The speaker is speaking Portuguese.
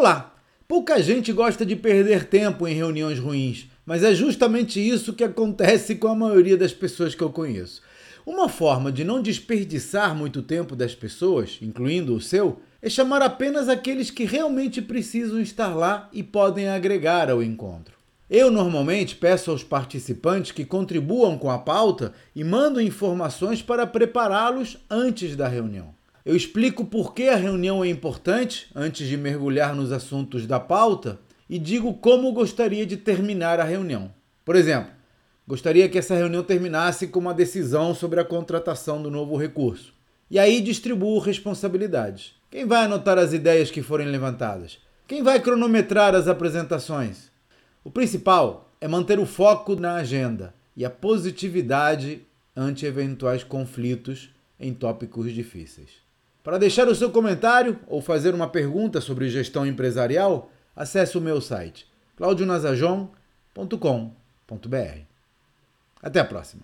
Olá! Pouca gente gosta de perder tempo em reuniões ruins, mas é justamente isso que acontece com a maioria das pessoas que eu conheço. Uma forma de não desperdiçar muito tempo das pessoas, incluindo o seu, é chamar apenas aqueles que realmente precisam estar lá e podem agregar ao encontro. Eu normalmente peço aos participantes que contribuam com a pauta e mando informações para prepará-los antes da reunião. Eu explico por que a reunião é importante antes de mergulhar nos assuntos da pauta e digo como gostaria de terminar a reunião. Por exemplo, gostaria que essa reunião terminasse com uma decisão sobre a contratação do novo recurso. E aí distribuo responsabilidades. Quem vai anotar as ideias que forem levantadas? Quem vai cronometrar as apresentações? O principal é manter o foco na agenda e a positividade ante eventuais conflitos em tópicos difíceis. Para deixar o seu comentário ou fazer uma pergunta sobre gestão empresarial, acesse o meu site claudionazajon.com.br. Até a próxima!